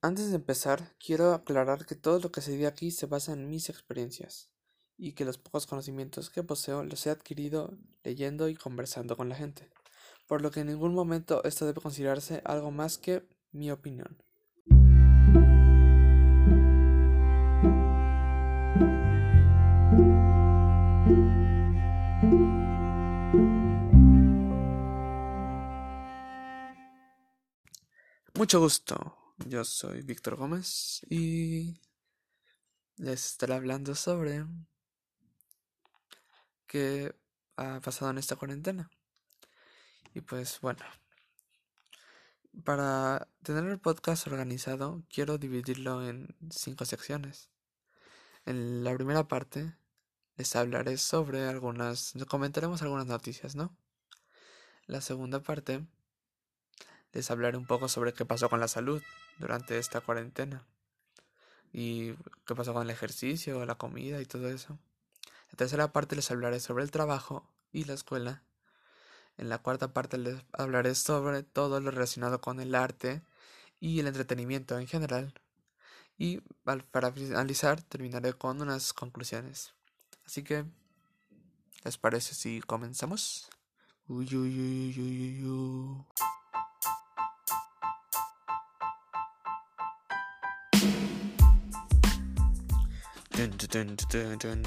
Antes de empezar, quiero aclarar que todo lo que se dice aquí se basa en mis experiencias y que los pocos conocimientos que poseo los he adquirido leyendo y conversando con la gente, por lo que en ningún momento esto debe considerarse algo más que mi opinión. Mucho gusto. Yo soy Víctor Gómez y les estaré hablando sobre qué ha pasado en esta cuarentena. Y pues bueno, para tener el podcast organizado, quiero dividirlo en cinco secciones. En la primera parte les hablaré sobre algunas, comentaremos algunas noticias, ¿no? La segunda parte les hablaré un poco sobre qué pasó con la salud durante esta cuarentena y qué pasó con el ejercicio, la comida y todo eso. En tercera parte les hablaré sobre el trabajo y la escuela. En la cuarta parte les hablaré sobre todo lo relacionado con el arte y el entretenimiento en general. Y para finalizar terminaré con unas conclusiones. Así que, ¿les parece si comenzamos? Uy, uy, uy,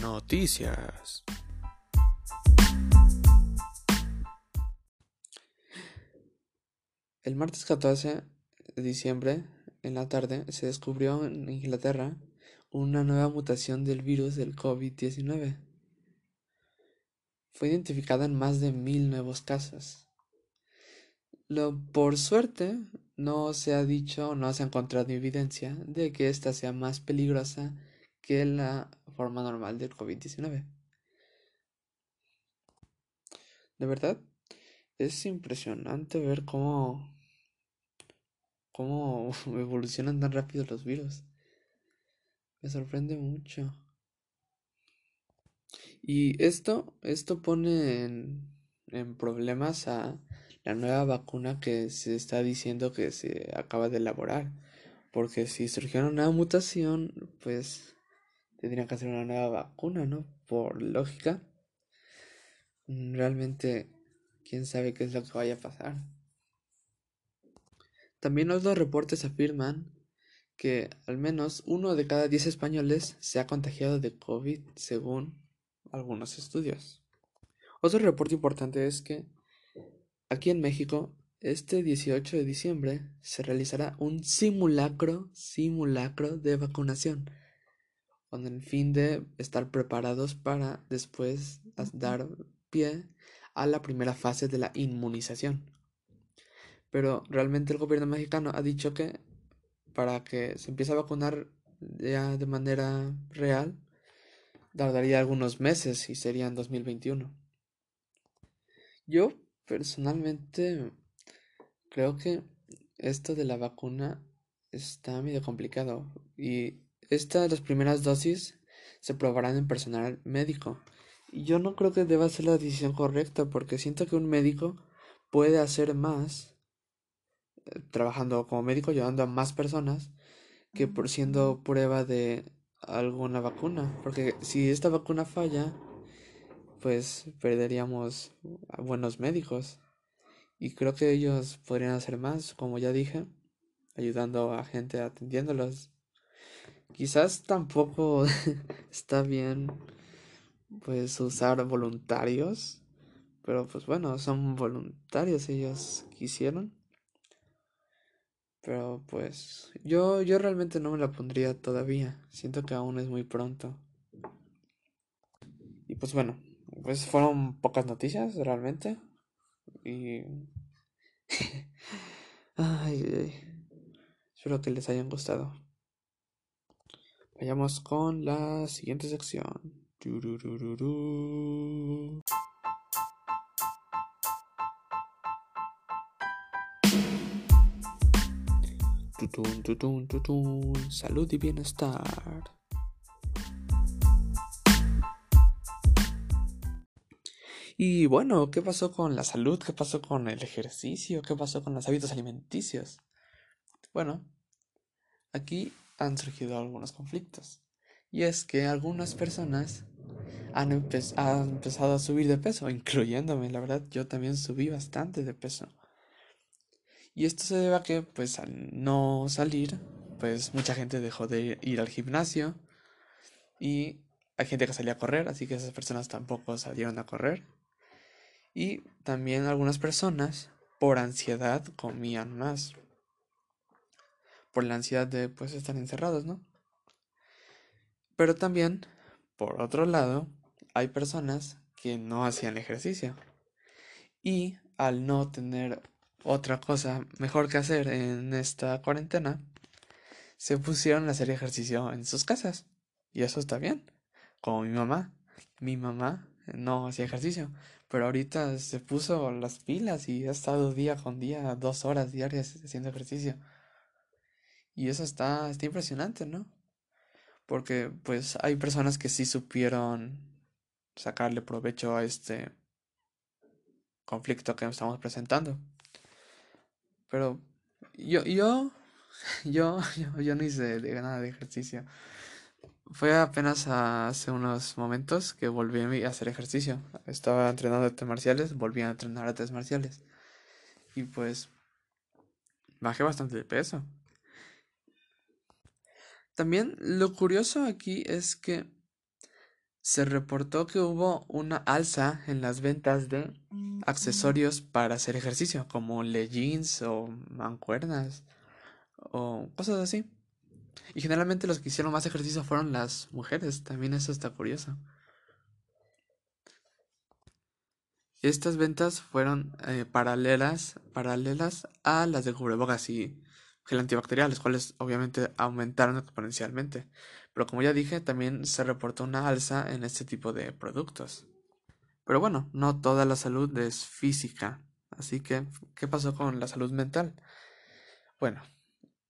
Noticias. El martes 14 de diciembre, en la tarde, se descubrió en Inglaterra una nueva mutación del virus del COVID-19. Fue identificada en más de mil nuevos casos. Lo, por suerte, no se ha dicho, no se ha encontrado evidencia de que esta sea más peligrosa que la forma normal del COVID-19. De verdad, es impresionante ver cómo, cómo evolucionan tan rápido los virus. Me sorprende mucho. Y esto, esto pone en, en problemas a la nueva vacuna que se está diciendo que se acaba de elaborar. Porque si surgiera una mutación, pues tendrían que hacer una nueva vacuna, ¿no? Por lógica. Mm, realmente, quién sabe qué es lo que vaya a pasar. También los reportes afirman que al menos uno de cada diez españoles se ha contagiado de COVID según algunos estudios. Otro reporte importante es que aquí en México, este 18 de diciembre, se realizará un simulacro, simulacro de vacunación con el fin de estar preparados para después dar pie a la primera fase de la inmunización. Pero realmente el gobierno mexicano ha dicho que para que se empiece a vacunar ya de manera real tardaría algunos meses y sería en 2021. Yo personalmente creo que esto de la vacuna está medio complicado y estas, las primeras dosis, se probarán en personal médico. Y yo no creo que deba ser la decisión correcta porque siento que un médico puede hacer más eh, trabajando como médico, ayudando a más personas que por siendo prueba de alguna vacuna. Porque si esta vacuna falla, pues perderíamos a buenos médicos. Y creo que ellos podrían hacer más, como ya dije, ayudando a gente atendiéndolos Quizás tampoco está bien pues usar voluntarios, pero pues bueno, son voluntarios, ellos quisieron. Pero pues yo yo realmente no me la pondría todavía, siento que aún es muy pronto. Y pues bueno, pues fueron pocas noticias realmente y ay, espero que les hayan gustado. Vayamos con la siguiente sección. Salud y bienestar. Y bueno, ¿qué pasó con la salud? ¿Qué pasó con el ejercicio? ¿Qué pasó con los hábitos alimenticios? Bueno, aquí han surgido algunos conflictos. Y es que algunas personas han, empezado a subir de peso, incluyéndome, la verdad, yo también subí bastante de peso. Y esto se debe a que, pues, al no salir, pues mucha gente dejó de ir al gimnasio y hay gente que salía a correr, así que esas personas tampoco salieron a correr. Y también algunas personas, por ansiedad, comían más. Por la ansiedad de, pues, estar encerrados, ¿no? Pero también, por otro lado, hay personas que no hacían ejercicio. Y al no tener otra cosa mejor que hacer en esta cuarentena, se pusieron a hacer ejercicio en sus casas. Y eso está bien. Como mi mamá. Mi mamá no hacía ejercicio. Pero ahorita se puso las pilas y ha estado día con día, dos horas diarias haciendo ejercicio. Y eso está, está impresionante, ¿no? Porque pues hay personas que sí supieron sacarle provecho a este conflicto que estamos presentando. Pero yo, yo, yo, yo, no hice de, nada de ejercicio. Fue apenas hace unos momentos que volví a hacer ejercicio. Estaba entrenando artes marciales, volví a entrenar artes marciales. Y pues bajé bastante de peso. También lo curioso aquí es que se reportó que hubo una alza en las ventas de accesorios para hacer ejercicio, como leggings o mancuernas o cosas así. Y generalmente los que hicieron más ejercicio fueron las mujeres, también eso está curioso. Estas ventas fueron eh, paralelas, paralelas a las de cubrebocas y gel antibacterial, los cuales obviamente aumentaron exponencialmente. Pero como ya dije, también se reportó una alza en este tipo de productos. Pero bueno, no toda la salud es física. Así que, ¿qué pasó con la salud mental? Bueno,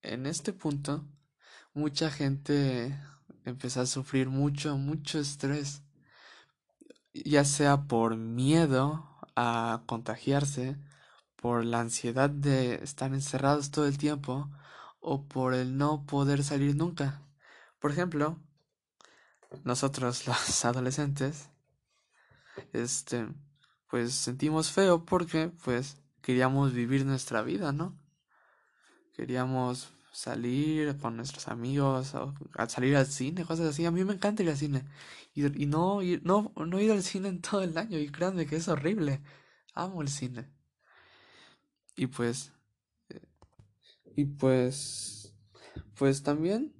en este punto, mucha gente empezó a sufrir mucho, mucho estrés. Ya sea por miedo a contagiarse, por la ansiedad de estar encerrados todo el tiempo, o por el no poder salir nunca. Por ejemplo, nosotros los adolescentes, este, pues sentimos feo porque, pues, queríamos vivir nuestra vida, ¿no? Queríamos salir con nuestros amigos, o salir al cine, cosas así. A mí me encanta ir al cine. Y, y no, ir, no, no ir al cine en todo el año. Y créanme que es horrible. Amo el cine. Y pues... Eh, y pues... Pues también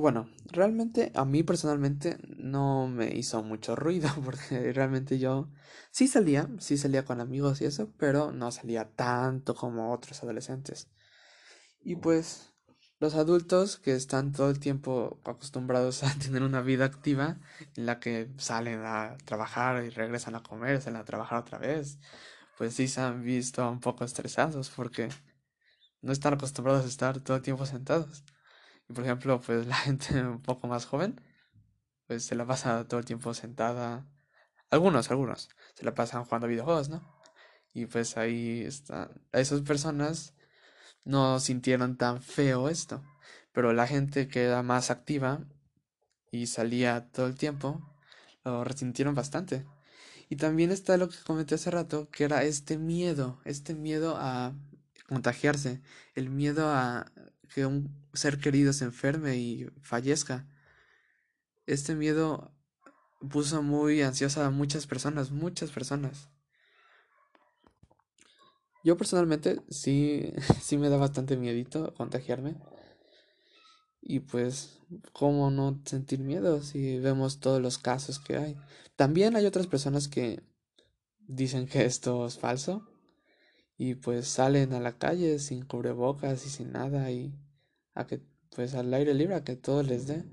bueno, realmente a mí personalmente no me hizo mucho ruido porque realmente yo sí salía, sí salía con amigos y eso, pero no salía tanto como otros adolescentes. Y pues los adultos que están todo el tiempo acostumbrados a tener una vida activa en la que salen a trabajar y regresan a comer, salen a trabajar otra vez, pues sí se han visto un poco estresados porque no están acostumbrados a estar todo el tiempo sentados. Y por ejemplo, pues la gente un poco más joven, pues se la pasa todo el tiempo sentada. Algunos, algunos, se la pasan jugando videojuegos, ¿no? Y pues ahí están. Esas personas no sintieron tan feo esto. Pero la gente que era más activa y salía todo el tiempo, lo resintieron bastante. Y también está lo que comenté hace rato, que era este miedo, este miedo a contagiarse, el miedo a que un ser querido se enferme y fallezca. Este miedo puso muy ansiosa a muchas personas, muchas personas. Yo personalmente sí, sí me da bastante miedito contagiarme. Y pues, ¿cómo no sentir miedo si vemos todos los casos que hay? También hay otras personas que dicen que esto es falso y pues salen a la calle sin cubrebocas y sin nada y a que pues al aire libre a que todo les dé.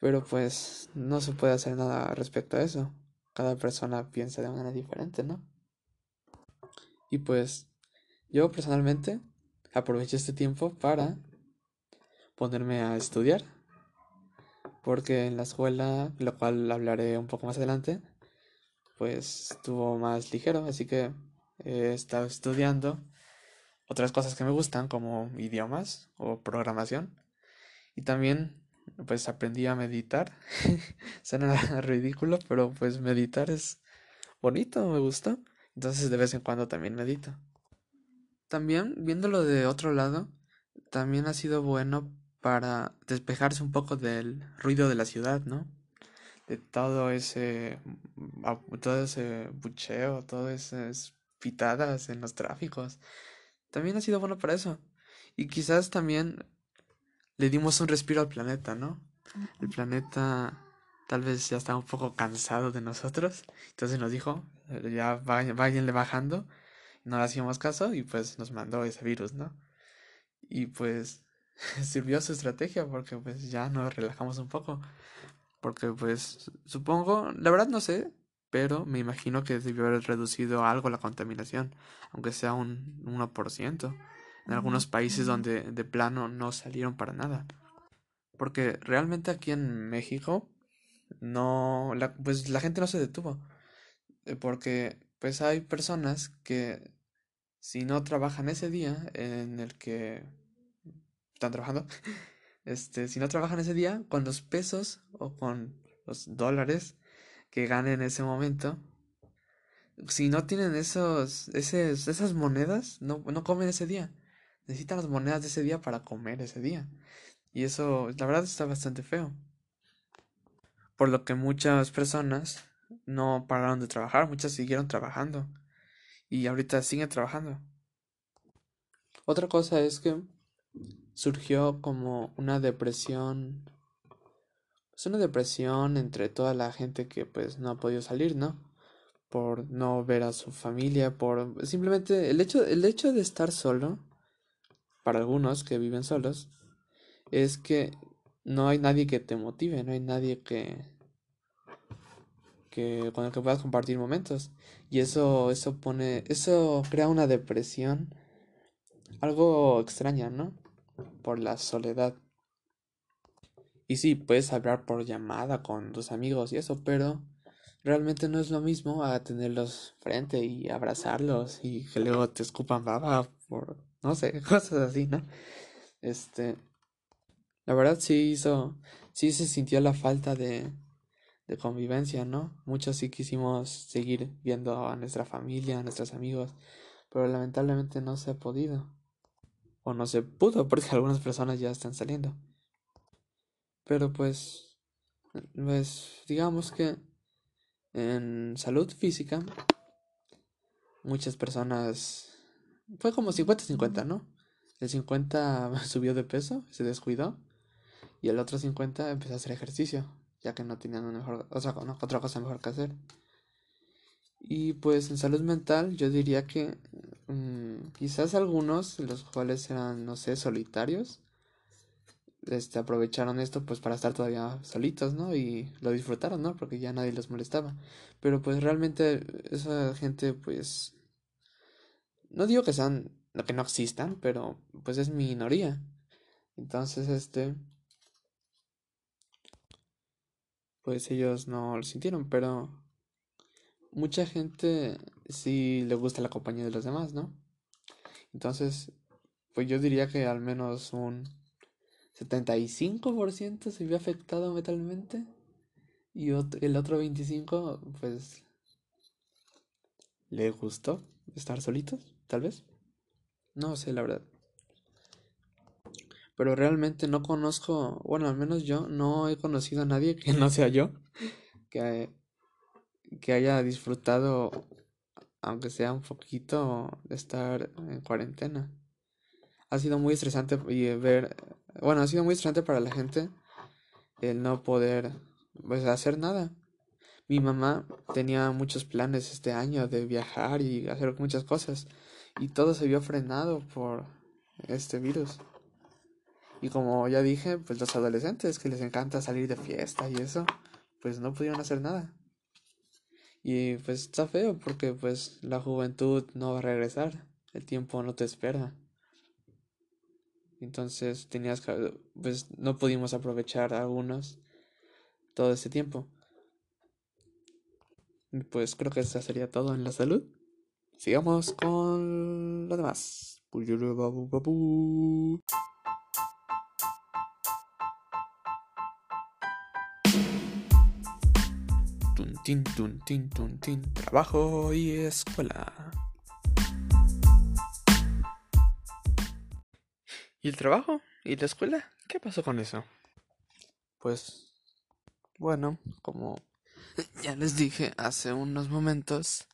Pero pues no se puede hacer nada respecto a eso. Cada persona piensa de manera diferente no y pues yo personalmente aproveché este tiempo para ponerme a estudiar porque en la escuela lo cual hablaré un poco más adelante pues estuvo más ligero así que he estado estudiando otras cosas que me gustan como idiomas o programación. Y también pues aprendí a meditar. Suena ridículo, pero pues meditar es bonito, me gusta. Entonces de vez en cuando también medito. También, viéndolo de otro lado, también ha sido bueno para despejarse un poco del ruido de la ciudad, ¿no? De todo ese, todo ese bucheo, todas esas pitadas en los tráficos. También ha sido bueno para eso. Y quizás también le dimos un respiro al planeta, ¿no? El planeta tal vez ya estaba un poco cansado de nosotros. Entonces nos dijo, ya váyanle bajando. No le hacíamos caso y pues nos mandó ese virus, ¿no? Y pues sirvió su estrategia porque pues ya nos relajamos un poco. Porque pues supongo, la verdad no sé, pero me imagino que debió haber reducido algo la contaminación, aunque sea un 1%, en algunos países donde de plano no salieron para nada. Porque realmente aquí en México no, la, pues la gente no se detuvo, eh, porque pues hay personas que si no trabajan ese día en el que están trabajando, este, si no trabajan ese día, con los pesos o con los dólares que ganen en ese momento, si no tienen esos, esas monedas, no, no comen ese día. Necesitan las monedas de ese día para comer ese día. Y eso, la verdad, está bastante feo. Por lo que muchas personas no pararon de trabajar, muchas siguieron trabajando. Y ahorita siguen trabajando. Otra cosa es que surgió como una depresión. Es una depresión entre toda la gente que pues no ha podido salir, ¿no? Por no ver a su familia, por simplemente el hecho, el hecho de estar solo, para algunos que viven solos, es que no hay nadie que te motive, no hay nadie que, que con el que puedas compartir momentos. Y eso, eso pone, eso crea una depresión algo extraña, ¿no? Por la soledad. Y sí, puedes hablar por llamada con tus amigos y eso, pero realmente no es lo mismo a tenerlos frente y abrazarlos y que luego te escupan baba por, no sé, cosas así, ¿no? Este, la verdad sí hizo, sí se sintió la falta de, de convivencia, ¿no? Muchos sí quisimos seguir viendo a nuestra familia, a nuestros amigos, pero lamentablemente no se ha podido. O no se pudo porque algunas personas ya están saliendo. Pero pues, pues digamos que en salud física, muchas personas, fue como 50-50, ¿no? El 50 subió de peso, se descuidó y el otro 50 empezó a hacer ejercicio, ya que no tenían mejor, otra cosa mejor que hacer. Y pues en salud mental yo diría que mm, quizás algunos, los cuales eran, no sé, solitarios, este, aprovecharon esto pues para estar todavía solitos, ¿no? Y lo disfrutaron, ¿no? Porque ya nadie los molestaba. Pero pues realmente esa gente pues... No digo que sean, que no existan, pero pues es minoría. Entonces, este... pues ellos no lo sintieron, pero mucha gente sí le gusta la compañía de los demás, ¿no? Entonces, pues yo diría que al menos un 75% se vio afectado mentalmente y el otro 25% pues le gustó estar solitos, tal vez. No sé, la verdad pero realmente no conozco, bueno, al menos yo no he conocido a nadie que no sea yo, que, que haya disfrutado, aunque sea un poquito, de estar en cuarentena. Ha sido muy estresante y ver, bueno, ha sido muy estresante para la gente el no poder, pues, hacer nada. Mi mamá tenía muchos planes este año de viajar y hacer muchas cosas y todo se vio frenado por este virus. Y como ya dije, pues los adolescentes que les encanta salir de fiesta y eso, pues no pudieron hacer nada. Y pues está feo porque pues la juventud no va a regresar, el tiempo no te espera. Entonces tenías que, pues no pudimos aprovechar algunos todo ese tiempo. Pues creo que eso sería todo en la salud. Sigamos con lo demás. Tin, tun, tin, tun, tin. Trabajo y escuela. ¿Y el trabajo? ¿Y la escuela? ¿Qué pasó con eso? Pues, bueno, como ya les dije hace unos momentos,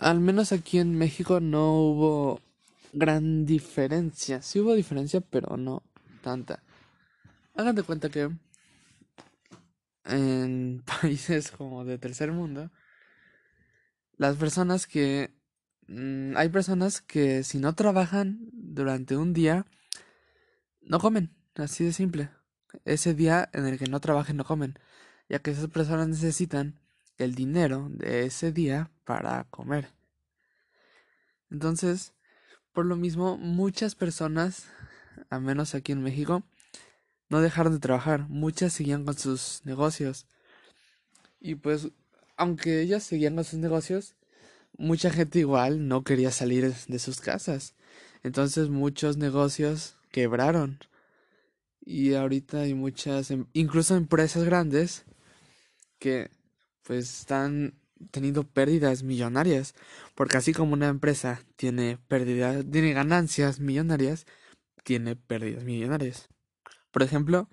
al menos aquí en México no hubo gran diferencia. Sí hubo diferencia, pero no tanta. Hagan de cuenta que en países como de tercer mundo, las personas que... Mm, hay personas que si no trabajan durante un día, no comen, así de simple. Ese día en el que no trabajen, no comen, ya que esas personas necesitan el dinero de ese día para comer. Entonces, por lo mismo, muchas personas, a menos aquí en México, no dejaron de trabajar, muchas seguían con sus negocios. Y pues, aunque ellas seguían con sus negocios, mucha gente igual no quería salir de sus casas. Entonces muchos negocios quebraron. Y ahorita hay muchas, em, incluso empresas grandes, que pues están teniendo pérdidas millonarias. Porque así como una empresa tiene pérdidas, tiene ganancias millonarias, tiene pérdidas millonarias. Por ejemplo,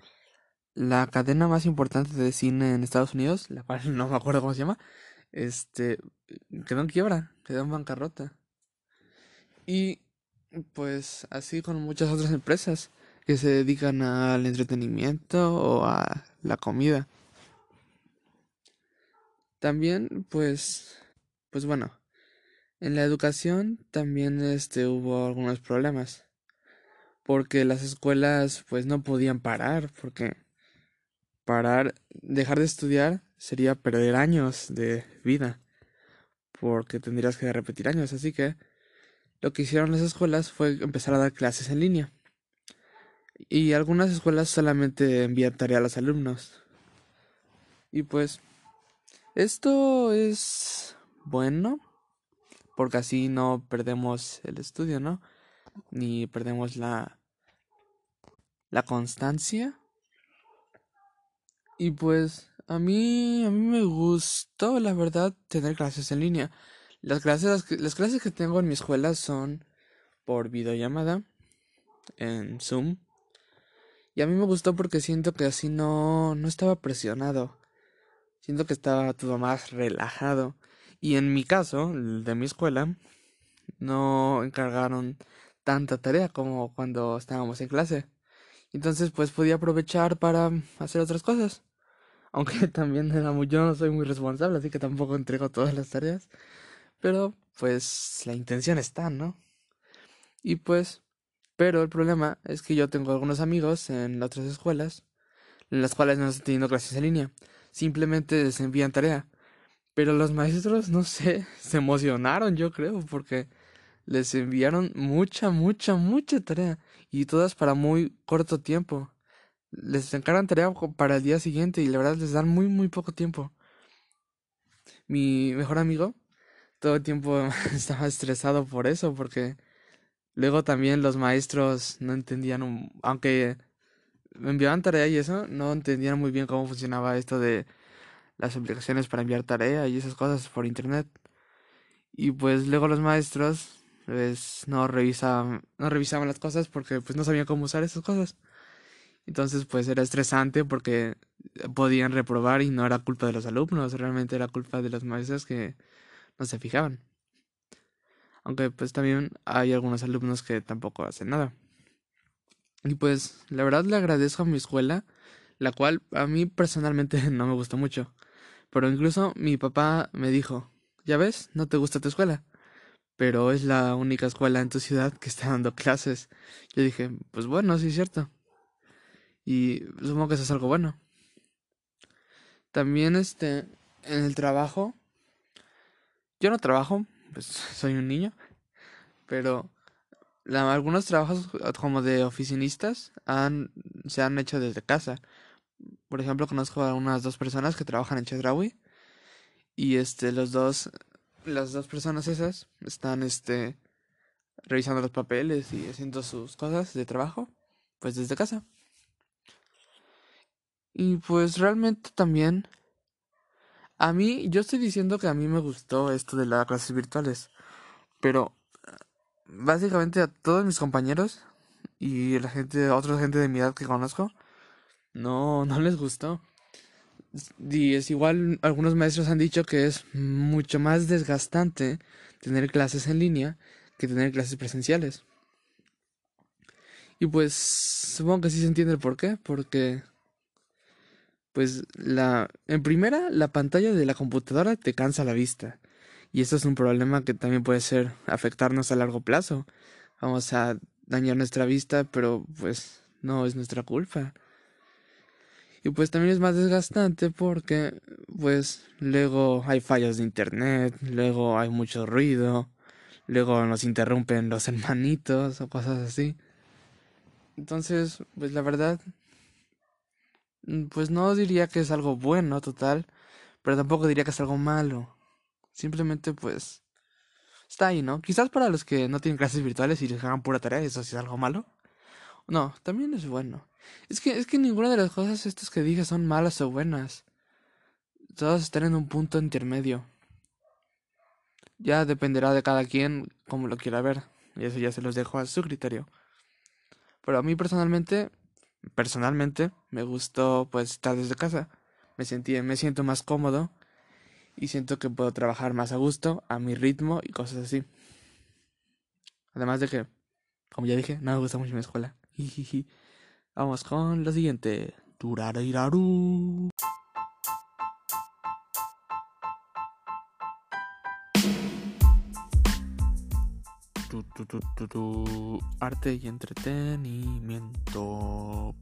la cadena más importante de cine en Estados Unidos, la cual no me acuerdo cómo se llama, este, quedó en quiebra, quedó en bancarrota. Y pues así con muchas otras empresas que se dedican al entretenimiento o a la comida. También, pues, pues bueno, en la educación también este hubo algunos problemas porque las escuelas pues no podían parar, porque parar, dejar de estudiar sería perder años de vida, porque tendrías que repetir años, así que lo que hicieron las escuelas fue empezar a dar clases en línea. Y algunas escuelas solamente envían tarea a los alumnos. Y pues esto es bueno, porque así no perdemos el estudio, ¿no? Ni perdemos la la constancia. Y pues a mí, a mí me gustó, la verdad, tener clases en línea. Las clases, las, clases que tengo en mi escuela son por videollamada, en Zoom. Y a mí me gustó porque siento que así no, no estaba presionado. Siento que estaba todo más relajado. Y en mi caso, de mi escuela, no encargaron tanta tarea como cuando estábamos en clase. Entonces pues podía aprovechar para hacer otras cosas. Aunque también era muy, yo no soy muy responsable, así que tampoco entrego todas las tareas. Pero pues la intención está, ¿no? Y pues, pero el problema es que yo tengo algunos amigos en otras escuelas, en las cuales no estoy teniendo clases en línea. Simplemente les envían tarea. Pero los maestros, no sé, se emocionaron, yo creo, porque les enviaron mucha, mucha, mucha tarea y todas para muy corto tiempo. Les encargan tarea para el día siguiente y la verdad les dan muy, muy poco tiempo. Mi mejor amigo todo el tiempo estaba estresado por eso, porque luego también los maestros no entendían, aunque me enviaban tarea y eso, no entendían muy bien cómo funcionaba esto de las aplicaciones para enviar tarea y esas cosas por internet. Y pues luego los maestros pues no revisaban, no revisaban las cosas porque pues no sabían cómo usar esas cosas. Entonces pues era estresante porque podían reprobar y no era culpa de los alumnos, realmente era culpa de los maestros que no se fijaban. Aunque pues también hay algunos alumnos que tampoco hacen nada. Y pues la verdad le agradezco a mi escuela, la cual a mí personalmente no me gustó mucho. Pero incluso mi papá me dijo, ya ves, no te gusta tu escuela pero es la única escuela en tu ciudad que está dando clases. Yo dije, pues bueno, sí es cierto. Y supongo que eso es algo bueno. También este, en el trabajo, yo no trabajo, pues soy un niño, pero algunos trabajos como de oficinistas se han hecho desde casa. Por ejemplo, conozco a unas dos personas que trabajan en Chedraui y este los dos las dos personas esas están este revisando los papeles y haciendo sus cosas de trabajo, pues desde casa. Y pues realmente también, a mí, yo estoy diciendo que a mí me gustó esto de las clases virtuales, pero básicamente a todos mis compañeros y la gente, otra gente de mi edad que conozco, no, no les gustó. Y es igual, algunos maestros han dicho que es mucho más desgastante tener clases en línea que tener clases presenciales. Y pues supongo que sí se entiende el por qué, porque pues la en primera la pantalla de la computadora te cansa la vista. Y eso es un problema que también puede ser afectarnos a largo plazo. Vamos a dañar nuestra vista, pero pues no es nuestra culpa. Y pues también es más desgastante porque pues luego hay fallos de internet, luego hay mucho ruido, luego nos interrumpen los hermanitos o cosas así. Entonces, pues la verdad, mm, pues no diría que es algo bueno total, pero tampoco diría que es algo malo. Simplemente pues está ahí, ¿no? Quizás para los que no tienen clases virtuales y les hagan pura tarea, eso sí es algo malo. No, también es bueno. Es que, es que ninguna de las cosas estas que dije son malas o buenas. Todas están en un punto intermedio. Ya dependerá de cada quien como lo quiera ver. Y eso ya se los dejo a su criterio. Pero a mí personalmente, personalmente, me gustó pues estar desde casa. Me sentí, me siento más cómodo y siento que puedo trabajar más a gusto, a mi ritmo y cosas así. Además de que, como ya dije, no me gusta mucho mi escuela. Vamos con lo siguiente. Turariraru. Arte y entretenimiento.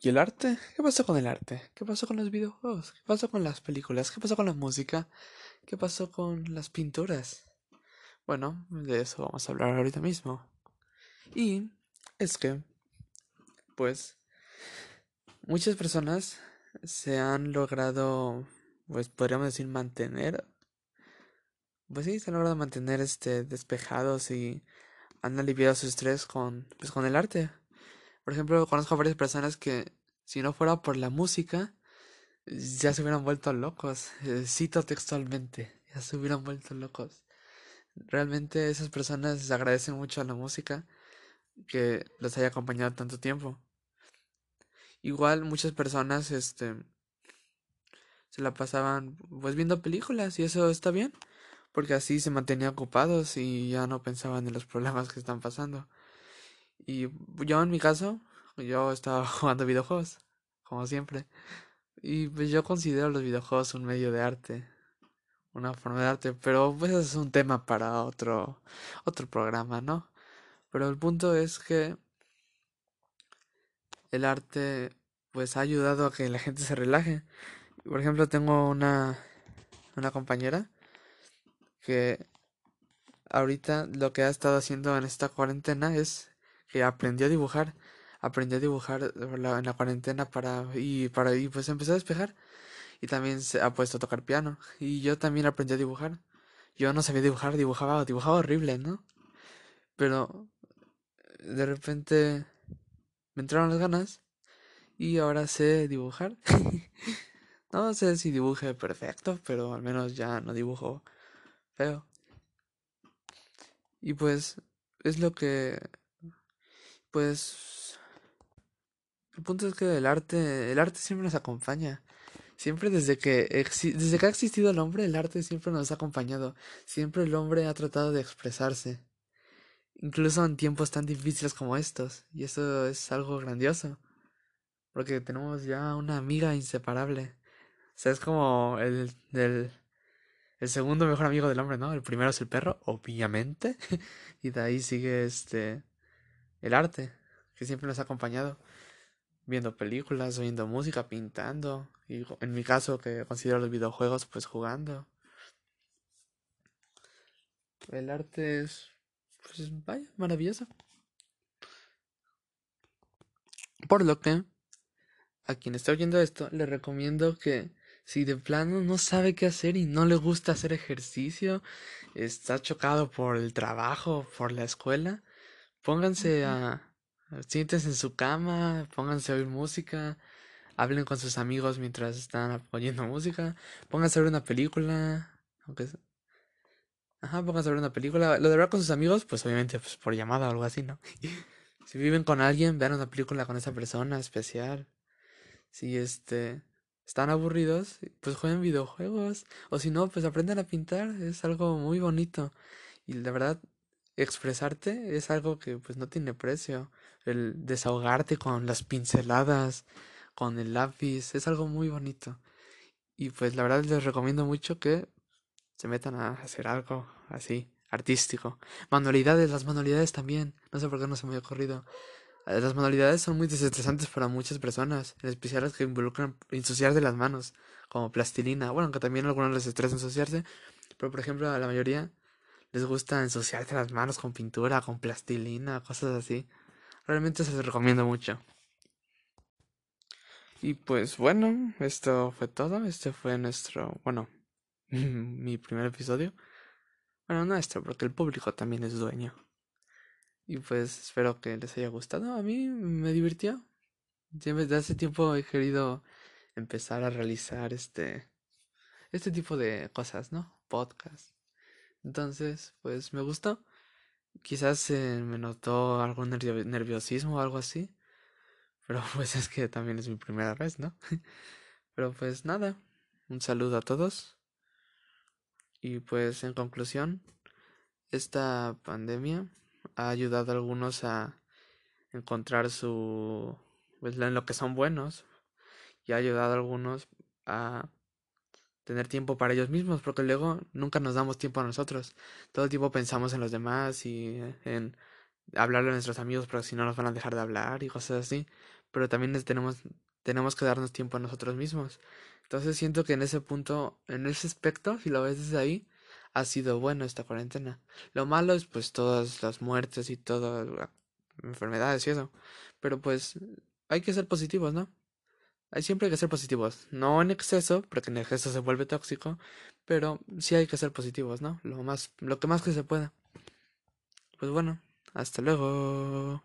¿Y el arte? ¿Qué pasó con el arte? ¿Qué pasó con los videojuegos? ¿Qué pasó con las películas? ¿Qué pasó con la música? ¿Qué pasó con las pinturas? Bueno, de eso vamos a hablar ahorita mismo. Y es que, pues, muchas personas se han logrado, pues podríamos decir, mantener, pues sí, se han logrado mantener este despejados y han aliviado su estrés con, pues, con el arte. Por ejemplo, conozco a varias personas que, si no fuera por la música, ya se hubieran vuelto locos. Eh, cito textualmente, ya se hubieran vuelto locos. Realmente esas personas agradecen mucho a la música que los haya acompañado tanto tiempo. Igual muchas personas este se la pasaban pues viendo películas y eso está bien, porque así se mantenían ocupados y ya no pensaban en los problemas que están pasando. Y yo en mi caso, yo estaba jugando videojuegos, como siempre. Y pues yo considero los videojuegos un medio de arte una forma de arte, pero pues es un tema para otro otro programa, ¿no? Pero el punto es que el arte pues ha ayudado a que la gente se relaje. Por ejemplo, tengo una una compañera que ahorita lo que ha estado haciendo en esta cuarentena es que aprendió a dibujar, aprendió a dibujar en la cuarentena para y para y pues empezó a despejar y también se ha puesto a tocar piano. Y yo también aprendí a dibujar. Yo no sabía dibujar, dibujaba, dibujaba horrible, ¿no? Pero de repente me entraron las ganas y ahora sé dibujar. no sé si dibuje perfecto, pero al menos ya no dibujo feo. Y pues es lo que pues el punto es que el arte el arte siempre nos acompaña Siempre desde que, desde que ha existido el hombre, el arte siempre nos ha acompañado. Siempre el hombre ha tratado de expresarse. Incluso en tiempos tan difíciles como estos. Y eso es algo grandioso. Porque tenemos ya una amiga inseparable. O sea, es como el, el, el segundo mejor amigo del hombre, ¿no? El primero es el perro, obviamente. y de ahí sigue este el arte, que siempre nos ha acompañado viendo películas, oyendo música, pintando. Y en mi caso, que considero los videojuegos, pues jugando. El arte es, pues vaya, maravilloso. Por lo que, a quien esté oyendo esto, le recomiendo que Si de plano no sabe qué hacer y no le gusta hacer ejercicio, está chocado por el trabajo, por la escuela, pónganse a... Siéntense en su cama, pónganse a oír música, hablen con sus amigos mientras están oyendo música, pónganse a ver una película, aunque... Ajá, pónganse a ver una película. Lo de hablar con sus amigos, pues obviamente pues, por llamada o algo así, ¿no? si viven con alguien, vean una película con esa persona especial. Si este están aburridos, pues jueguen videojuegos. O si no, pues aprendan a pintar. Es algo muy bonito. Y la verdad, expresarte es algo que pues no tiene precio. El desahogarte con las pinceladas, con el lápiz, es algo muy bonito. Y pues la verdad les recomiendo mucho que se metan a hacer algo así, artístico. Manualidades, las manualidades también. No sé por qué no se me ha ocurrido. Eh, las manualidades son muy desestresantes para muchas personas, en especial las que involucran ensuciarse las manos, como plastilina. Bueno, aunque también a algunos les estresa ensuciarse, pero por ejemplo a la mayoría les gusta ensuciarse las manos con pintura, con plastilina, cosas así. Realmente se los recomiendo mucho. Y pues bueno, esto fue todo. Este fue nuestro, bueno, mi primer episodio. Bueno, nuestro, porque el público también es dueño. Y pues espero que les haya gustado. A mí me divirtió. Desde hace tiempo he querido empezar a realizar este este tipo de cosas, ¿no? Podcast. Entonces, pues me gustó. Quizás me notó algún nerviosismo o algo así. Pero pues es que también es mi primera vez, ¿no? Pero pues nada. Un saludo a todos. Y pues en conclusión, esta pandemia ha ayudado a algunos a encontrar su pues en lo que son buenos y ha ayudado a algunos a tener tiempo para ellos mismos porque luego nunca nos damos tiempo a nosotros todo el tiempo pensamos en los demás y en hablarle a nuestros amigos porque si no nos van a dejar de hablar y cosas así pero también tenemos tenemos que darnos tiempo a nosotros mismos entonces siento que en ese punto en ese aspecto si lo ves desde ahí ha sido bueno esta cuarentena. Lo malo es pues todas las muertes y todas las enfermedades y eso. Pero pues hay que ser positivos, ¿no? Hay siempre que ser positivos. No en exceso, porque en exceso se vuelve tóxico, pero sí hay que ser positivos, ¿no? Lo más lo que más que se pueda. Pues bueno, hasta luego.